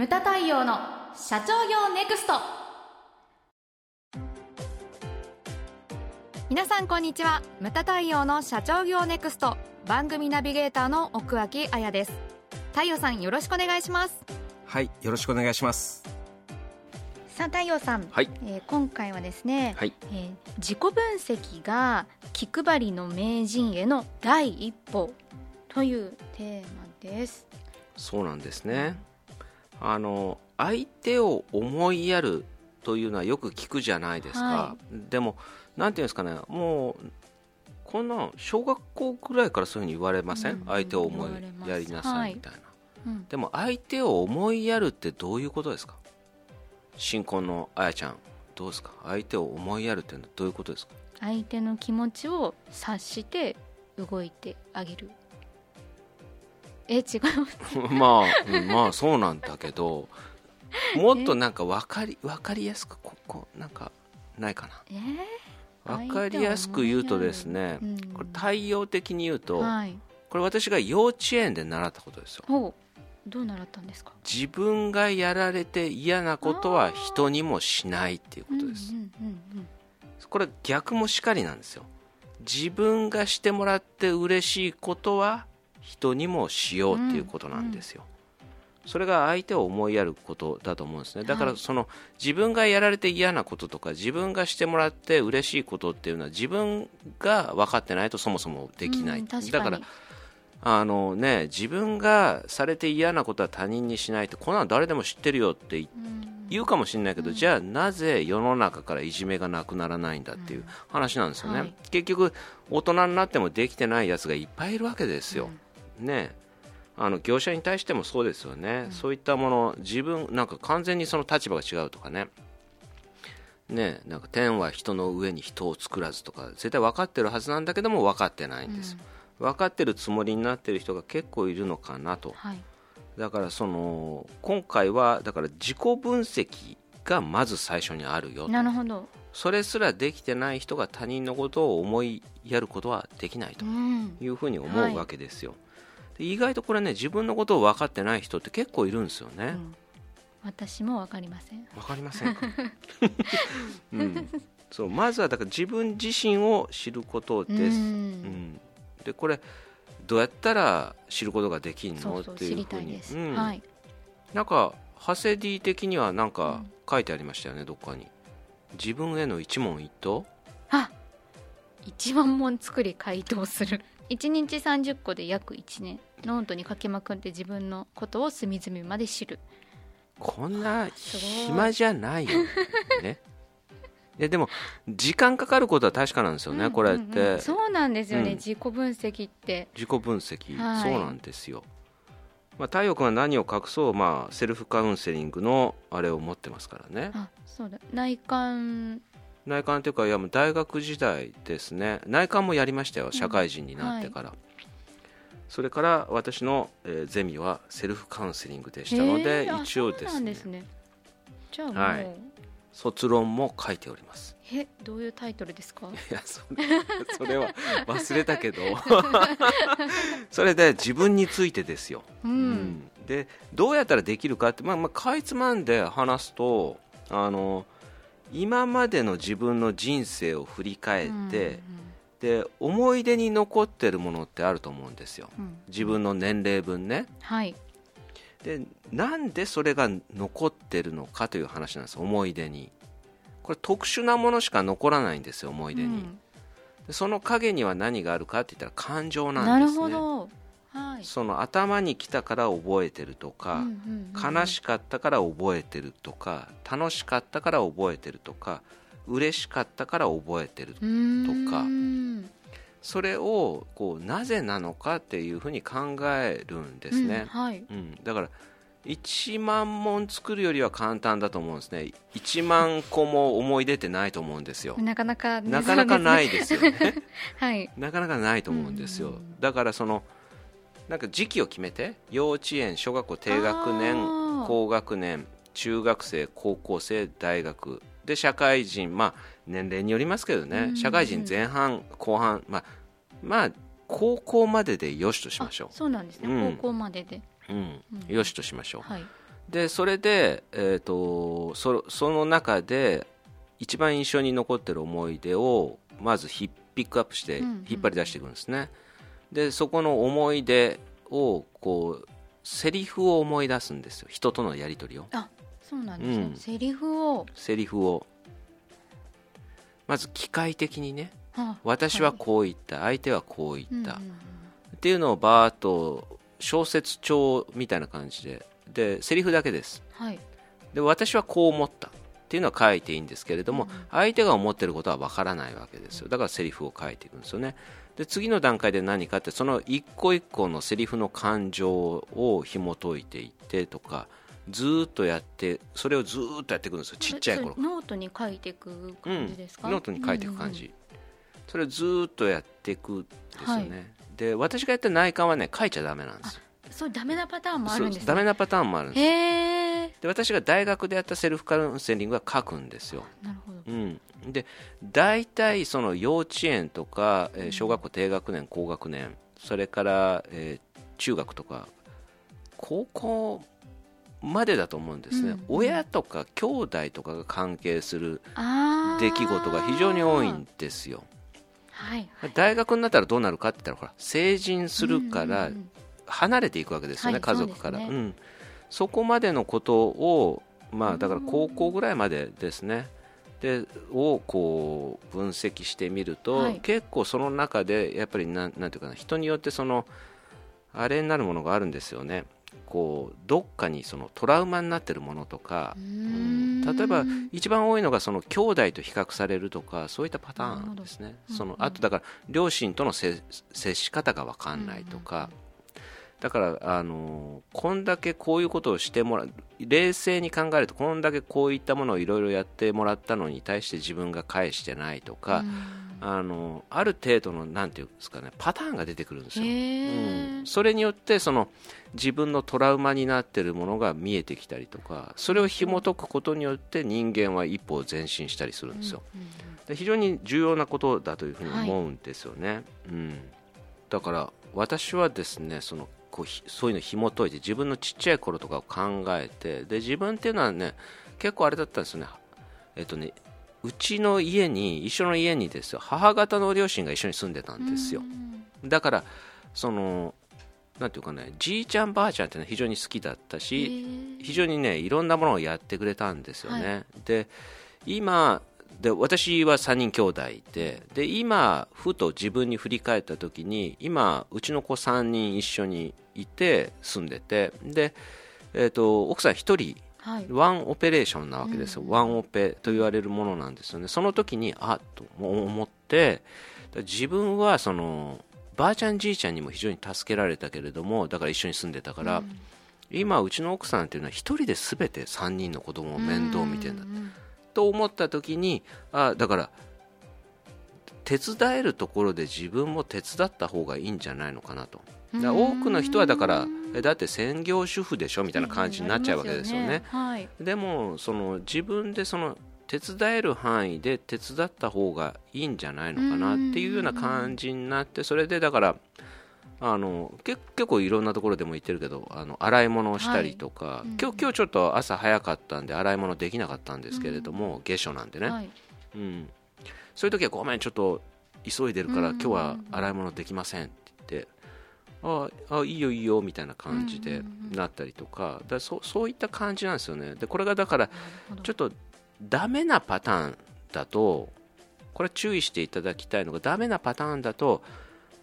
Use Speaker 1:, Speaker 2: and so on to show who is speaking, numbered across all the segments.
Speaker 1: ムタ太陽の社長業ネクスト。皆さんこんにちは。ムタ太陽の社長業ネクスト。番組ナビゲーターの奥脇彩です。太陽さんよろしくお願いします。
Speaker 2: はいよろしくお願いします。
Speaker 1: さあ太陽さん、
Speaker 2: はい。
Speaker 1: えー今回はですね、
Speaker 2: はい。
Speaker 1: えー自己分析が気配りの名人への第一歩というテーマです。
Speaker 2: そうなんですねあの相手を思いやるというのはよく聞くじゃないですか、
Speaker 1: は
Speaker 2: でもなんていうんですかねもうこんなん小学校ぐらいからそういうふうに言われません、
Speaker 1: うん。
Speaker 2: 相手を思いやりなさいみたいな、
Speaker 1: うん。
Speaker 2: でも相手を思いやるってどういうことですか？新婚のあやちゃんどうですか？相手を思いやるってどういうことですか？
Speaker 1: 相手の気持ちを察して動いてあげるえ違う
Speaker 2: まあ、うんまあそうなんだけどもっとなんか分かり分かりやすくここなんかないかな。
Speaker 1: えー、
Speaker 2: 分かりやすく言うとですね、
Speaker 1: うん。
Speaker 2: これ対応的に言うと、
Speaker 1: はい。
Speaker 2: これ私が幼稚園で習ったことですよ。
Speaker 1: どう習ったんですか？
Speaker 2: 自分がやられて嫌なことは人にもしないっていうことです、
Speaker 1: うんうんうん。
Speaker 2: これ逆もしかりなんですよ。自分がしてもらって嬉しいことは人にもしようっていうことなんですよ、それが相手を思いやることだと思うんですね。だから
Speaker 1: はい。
Speaker 2: その自分がやられて嫌なこととか自分がしてもらって嬉しいことっていうのは自分が分かってないとそもそもできない、
Speaker 1: うん確かに。
Speaker 2: だからあのね自分がされて嫌なことは他人にしないってこんなの誰でも知ってるよって言
Speaker 1: う
Speaker 2: かもしれないけど、じゃあなぜ世の中からいじめがなくならないんだっていう話なんですよね、
Speaker 1: はい。
Speaker 2: 結局大人になってもできてないやつがいっぱいいるわけですよ、ねあの業者に対してもそうですよね、そういったもの自分なんか完全にその立場が違うとかね。ねなんか天は人の上に人を作らずとか絶対分かってるはずなんだけども分かってないんです、分かってるつもりになってる人が結構いるのかなと。
Speaker 1: はい。
Speaker 2: だからその今回はだから自己分析がまず最初にあるよと。
Speaker 1: なるほど。
Speaker 2: それすらできてない人が他人のことを思いやることはできないと
Speaker 1: うん。
Speaker 2: いうふうに思
Speaker 1: はいう
Speaker 2: わけですよ、で意外とこれね自分のことを分かってない人って結構いるんですよね。
Speaker 1: うん。私もわかりません。
Speaker 2: 分かりませんか、うん、そうまずはだから自分自身を知ることです、
Speaker 1: う
Speaker 2: うん。
Speaker 1: ん
Speaker 2: でこれどうやったら知ることができるの？っていうふうに。
Speaker 1: たいです、
Speaker 2: うん。
Speaker 1: はい。
Speaker 2: なんかハセディ的にはなんか
Speaker 1: うん。
Speaker 2: 書いてありましたよね、どっかに。自分への一問一答？
Speaker 1: あ1万問作り回答する1日30個で約1年。ノートに書きまくって自分のことを隅々まで知る。
Speaker 2: こんな暇じゃないよ。ね。いやでも時間かかることは確かなんですよね、
Speaker 1: うん
Speaker 2: これって、
Speaker 1: うんうんそうなんですよね、
Speaker 2: うん。
Speaker 1: 自己分析って。
Speaker 2: 自己分析、
Speaker 1: はい。
Speaker 2: そうなんですよ、まあ、太陽君は何を隠そう、まあ、セルフカウンセリングのあれを持ってますからね。
Speaker 1: あそうだ。内観
Speaker 2: 内観というかいやもう大学時代ですね。内観もやりましたよ社会人になってから、それから私の、えーゼミはセルフカウンセリングでしたので、
Speaker 1: へーあ
Speaker 2: 一応ですね。
Speaker 1: ね。じゃあもう、
Speaker 2: はい。卒論も書いております。
Speaker 1: えどういうタイトルですか？
Speaker 2: いやそれそれは忘れたけど。それで自分についてですよ、
Speaker 1: うん、
Speaker 2: うん。でどうやったらできるかって、まあまあ、かいつまんで話すとあの今までの自分の人生を振り返って、で思い出に残ってるものってあると思うんですよ。
Speaker 1: うん。うん
Speaker 2: 自分の年齢分ね。
Speaker 1: はい。
Speaker 2: でなんでそれが残ってるのかという話なんです思い出に。これ特殊なものしか残らないんですよ思い出に、
Speaker 1: うん。
Speaker 2: でその影には何があるかって言ったら感情な
Speaker 1: なんる
Speaker 2: ですね。
Speaker 1: ほどはい。
Speaker 2: その頭に来たから覚えてるとか、
Speaker 1: うんうんうん
Speaker 2: 悲しかったから覚えてるとか楽しかったから覚えてるとか嬉しかったから覚えてるとか。それをこうなぜなのかっていうふうに考えるんですね、
Speaker 1: うんはい。
Speaker 2: うん。だから1万問作るよりは簡単だと思うんですね。1万個も思い出ってないと思うんですよ。
Speaker 1: なかなかね。
Speaker 2: なかなかないですよね。
Speaker 1: ね はい。
Speaker 2: なかなかないと思うんですよ、だからそのなんか時期を決めて幼稚園小学校低学年高学年中学生高校生大学。で社会人まあ年齢によりますけどね、
Speaker 1: うんうん
Speaker 2: 社会人前半後半まあまあ高校まででよしとしましょ
Speaker 1: あそうなんですね、
Speaker 2: うん。
Speaker 1: 高校までで、
Speaker 2: う、うん。
Speaker 1: うん。
Speaker 2: よしとしましょう。
Speaker 1: はい。
Speaker 2: でそれで、えー、とそその中で一番印象に残ってる思い出をまずピックアップして引っ張り出していくんですね、でそこの思い出をこうセリフを思い出すんですよ。人とのやり取りを。
Speaker 1: あそうなんですね、
Speaker 2: うん。
Speaker 1: セリフを、
Speaker 2: セリフを。まず機械的にね。
Speaker 1: あ
Speaker 2: 私はこう言った、相手はこう言った、
Speaker 1: うんうんうん。
Speaker 2: っていうのをバーッと小説帳みたいな感じで。でセリフだけです。
Speaker 1: はい。
Speaker 2: で私はこう思った。っていうのは書いていいんですけれども、相手が思ってることはわからないわけですよ。だからセリフを書いていくんですよねで次の段階で何かってその一個一個のセリフの感情を紐解いていってとかずーっとやってそれをずーっとやっていくんですよちっちゃい頃。
Speaker 1: ノートに書いていく感じですか、
Speaker 2: ノートに書いていく感じ、
Speaker 1: うんうん
Speaker 2: それをずーっとやっていくんですよね、
Speaker 1: はい。
Speaker 2: で私がやった内観はね書いちゃダメなんですよ。
Speaker 1: うんそうダメなパターンもあるんです
Speaker 2: そうダメなパターンもあるんですで私が大学でやったセルフカウンセリングは書くんですよ、
Speaker 1: なるほど。
Speaker 2: うん、で大体その幼稚園とか、えー小学校低学年高学年それから、えー中学とか高校までだと思うんですね、
Speaker 1: うん
Speaker 2: 親とか兄弟とかが関係する出来事が非常に多いんですよ。
Speaker 1: はい。
Speaker 2: 大学になったらどうなるかって言ったらほら成人するから
Speaker 1: うんうんうん。
Speaker 2: 離れていくわけですよね、
Speaker 1: はい
Speaker 2: 家族から。そ,、
Speaker 1: そうですね
Speaker 2: ん、そこまでのことをまあだから高校ぐらいまでですねでをこう分析してみると、
Speaker 1: はい。
Speaker 2: 結構その中でやっぱりなんなんていうかな人によってそのあれになるものがあるんですよね。こうどっかにそのトラウマになってるものとか
Speaker 1: う、
Speaker 2: うん。
Speaker 1: ん
Speaker 2: 例えば一番多いのがその兄弟と比較されるとかそういったパターンですね。その
Speaker 1: うんうん
Speaker 2: あとだから両親とのせ接し方が分かんないとか、だからあのこんだけこういうことをしてもらう冷静に考えるとこんだけこういったものをいろいろやってもらったのに対して自分が返してないとか、あのある程度のなんていうんですかねパターンが出てくるんですよ。
Speaker 1: へ
Speaker 2: う
Speaker 1: え
Speaker 2: ん、それによってその自分のトラウマになっているものが見えてきたりとかそれを紐解くことによって人間は一歩前進したりするんですよ、で非常に重要なことだというふうに思うんですよね、うん、だから私はですねそのこうひそういうの紐解いて自分のちっちゃい頃とかを考えてで自分っていうのはね結構あれだったんですよね。えっとねうちの家に一緒の家にですよ。母方の両親が一緒に住んでたんですよ、だからそのなんていうかねじいちゃんばあちゃんっていうのは非常に好きだったし非常にねいろんなものをやってくれたんですよね、
Speaker 1: は
Speaker 2: で今で私は3人兄弟でで今ふと自分に振り返った時に今うちの子3人一緒にいて住んでてで、えー、と奥さん1人
Speaker 1: はい。
Speaker 2: ワンオペレーションなわけですよ、
Speaker 1: うん。
Speaker 2: ワンオペと言われるものなんですよね。その時にあっと思って自分はそのばあちゃんじいちゃんにも非常に助けられたけれどもだから一緒に住んでたから、今うちの奥さんっていうのは一人で全て3人の子供を面倒見てんだ、
Speaker 1: うん
Speaker 2: と思った時にあだから手伝えるところで自分も手伝った方がいいんじゃないのかなと。だ多くの人はだからえだって専業主婦でしょみたいな感じになっちゃうわけですよね。
Speaker 1: はい。
Speaker 2: でもその自分でその手伝える範囲で手伝った方がいいんじゃないのかなっていうような感じになってそれでだからあのけ結構いろんなところでも言ってるけどあの洗い物をしたりとか、
Speaker 1: はい。うん
Speaker 2: 今日今日ちょっと朝早かったんで洗い物できなかったんですけれども、下暑なんでね、
Speaker 1: はい。
Speaker 2: うん、そういう時はごめんちょっと急いでるから、
Speaker 1: うん。
Speaker 2: 今日は洗い物できませんって言ってああいいよいいよみたいな感じでなったりとか,、だそそういった感じなんですよね。でこれがだからちょっとダメなパターンだとこれ注意していただきたいのがダメなパターンだと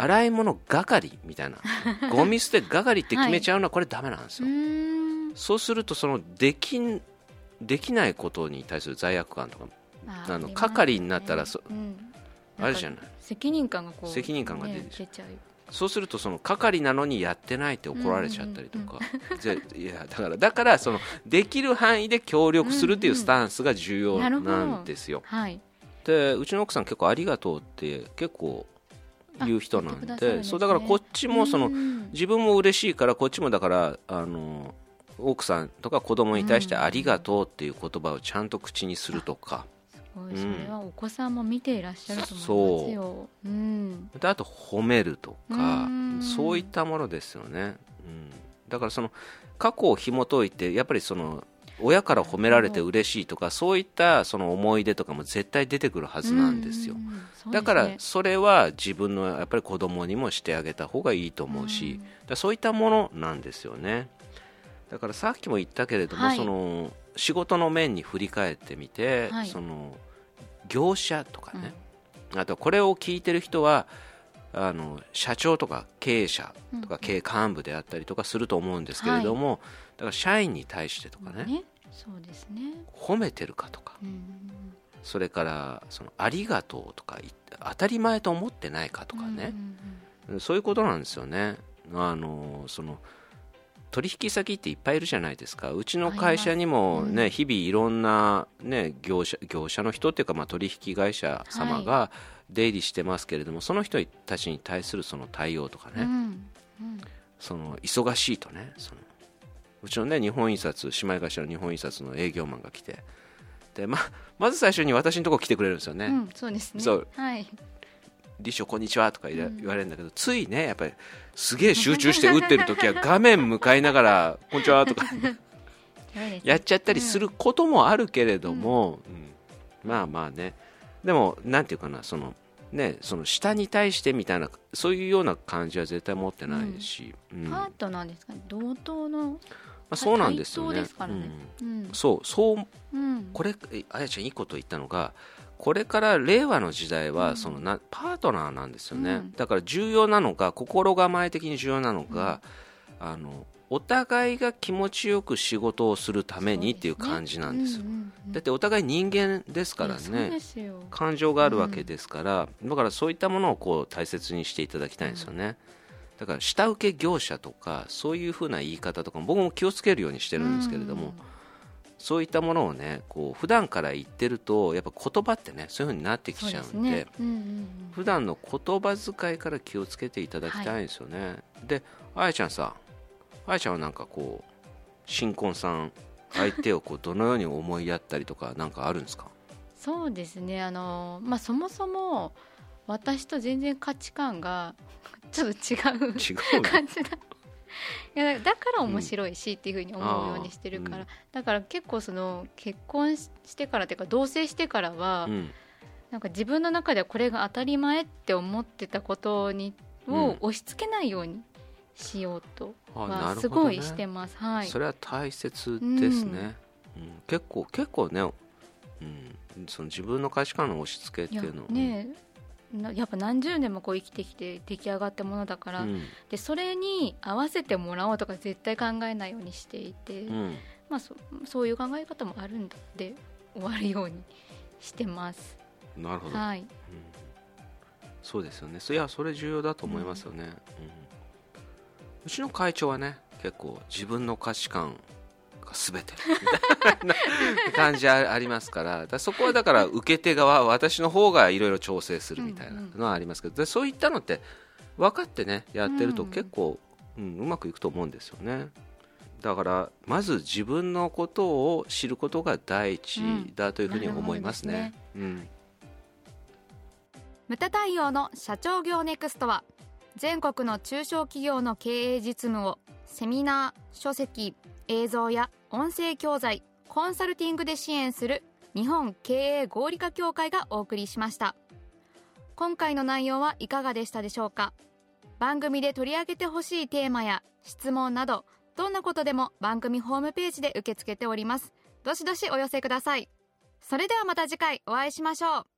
Speaker 2: 洗い物係みたいな。ゴミ捨て係って決めちゃうのはこれダメなんですよ、
Speaker 1: うーん
Speaker 2: そうするとそのできんできないことに対する罪悪感とかあの係になったらそ
Speaker 1: うん。
Speaker 2: あるじゃない。
Speaker 1: 責任感がこう
Speaker 2: 責任感が出る
Speaker 1: ね出ちゃう。
Speaker 2: そうするとその係なのにやってないって怒られちゃったりとか、でいやだからだからそのできる範囲で協力するっていうスタンスが重要
Speaker 1: な
Speaker 2: んですよ。
Speaker 1: はい。
Speaker 2: でうちの奥さん結構ありがとうって結構言う人なんで。そうだからこっちもその
Speaker 1: うん。
Speaker 2: 自分も嬉しいからこっちもだからあの奥さんとか子供に対してありがとうっていう言葉をちゃんと口にするとか、
Speaker 1: それはお子さんも見ていらっしゃると思いますよ。うん。
Speaker 2: であと褒めるとか
Speaker 1: うん。
Speaker 2: そういったものですよね、うん、だからその過去を紐解いてやっぱりその親から褒められて嬉しいとかそういったその思い出とかも絶対出てくるはずなんですよ、
Speaker 1: うんうんすね。
Speaker 2: だからそれは自分のやっぱり子供にもしてあげた方がいいと思うし、
Speaker 1: うん。
Speaker 2: そういったものなんですよね。だからさっきも言ったけれども、
Speaker 1: はい。
Speaker 2: その仕事の面に振り返ってみて、
Speaker 1: はい。
Speaker 2: その業者とかね、あとこれを聞いてる人はあの社長とか経営者とか経営幹部であったりとかすると思うんですけれども、だから社員に対してとかね、
Speaker 1: ねそうですね、
Speaker 2: 褒めてるかとか
Speaker 1: うん
Speaker 2: それからそのありがとうとか当たり前と思ってないかとかね、そういうことなんですよね。あのその取引先っていっぱいいるじゃないですか。うちの会社にも、ね
Speaker 1: うん。
Speaker 2: 日々いろんな、ね、業者業者の人っていうか、まあ、取引会社様が出入りしてますけれども、その人たちに対するその対応とかね、
Speaker 1: うんうん
Speaker 2: その忙しいとねそのうちのね日本印刷姉妹会社の日本印刷の営業マンが来てでままず最初に私のところ来てくれるんですよね、
Speaker 1: うん、そうですね。
Speaker 2: そう。
Speaker 1: はい
Speaker 2: 理事長こんにちはとか言われるんだけど、ついねやっぱりすげえ集中して打ってる時は画面向かいながらこんにちはとか。やっちゃったりすることもあるけれども、うん。まあまあねでもなんていうかなそのねその下に対してみたいなそういうような感じは絶対持ってないし、うん。ま
Speaker 1: パートナーですかね。同等の
Speaker 2: あ、そうなんですよね。
Speaker 1: 対等ですからね。うん。
Speaker 2: うん。そうそう
Speaker 1: うん。
Speaker 2: これえあやちゃんいいこと言ったのがこれから令和の時代は、
Speaker 1: うん。
Speaker 2: そのなパートナーなんですよね、
Speaker 1: うん。
Speaker 2: だから重要なのが心構え的に重要なのが、あのお互いが気持ちよく仕事をするためにっていう感じなんですよ。
Speaker 1: うんうんうん
Speaker 2: だってお互い人間ですからね。感情があるわけですから、だからそういったものをこう大切にしていただきたいんですよね、だから下請け業者とかそういうふうな言い方とかも僕も気をつけるようにしてるんですけれども、そういったものをねこう普段から言ってるとやっぱ言葉ってねそういうふうになってきちゃうんで
Speaker 1: すね。うんうん
Speaker 2: 普段の言葉遣いから気をつけていただきたいんですよね、であやちゃんさあやちゃんはなんかこう新婚さん相手をこうどのように思いやったりとかなんかあるんですか？
Speaker 1: そうですね。あのまあそもそも私と全然価値観がちょっと違う
Speaker 2: 違うの？
Speaker 1: 感じだ。いやだから面白いしっていうふうに思うようにしてるから、
Speaker 2: うん。
Speaker 1: だから結構その結婚ししてからっていうか同棲してからは、
Speaker 2: うん。
Speaker 1: なんか自分の中ではこれが当たり前って思ってたことに
Speaker 2: うん
Speaker 1: を押し付けないようにしようと。はすごいしてます、はい。
Speaker 2: それは大切ですね、うん。結構結構ね、うん、その自分の価値観の押し付けっていうの
Speaker 1: ねなやっぱ何十年もこう生きてきて出来上がったものだから、
Speaker 2: うん。
Speaker 1: でそれに合わせてもらおうとか絶対考えないようにしていて、
Speaker 2: うん。
Speaker 1: まあ、そそういう考え方もあるんだって終わるようにしてます。
Speaker 2: なるほど、
Speaker 1: はい、
Speaker 2: そうですよね。そいやそれ重要だと思いますよね、うんうちの会長はね結構自分の価値観が全てみたいな感じあありますからそこはだから受け手側私の方がいろいろ調整するみたいなのはありますけどでそういったのって分かってねやってると
Speaker 1: うん。
Speaker 2: 結構、うんうまくいくと思うんですよね。だからまず自分のことを知ることが第一だというふうに思いますね,、うん。
Speaker 1: 無駄対応の社長業ネクストは全国の中小企業の経営実務をセミナー書籍映像や音声教材コンサルティングで支援する日本経営合理化協会がお送りしました。今回の内容はいかがでしたでしょうか？番組で取り上げてほしいテーマや質問などどんなことでも番組ホームページで受け付けております。どしどしお寄せください。それではまた次回お会いしましょう。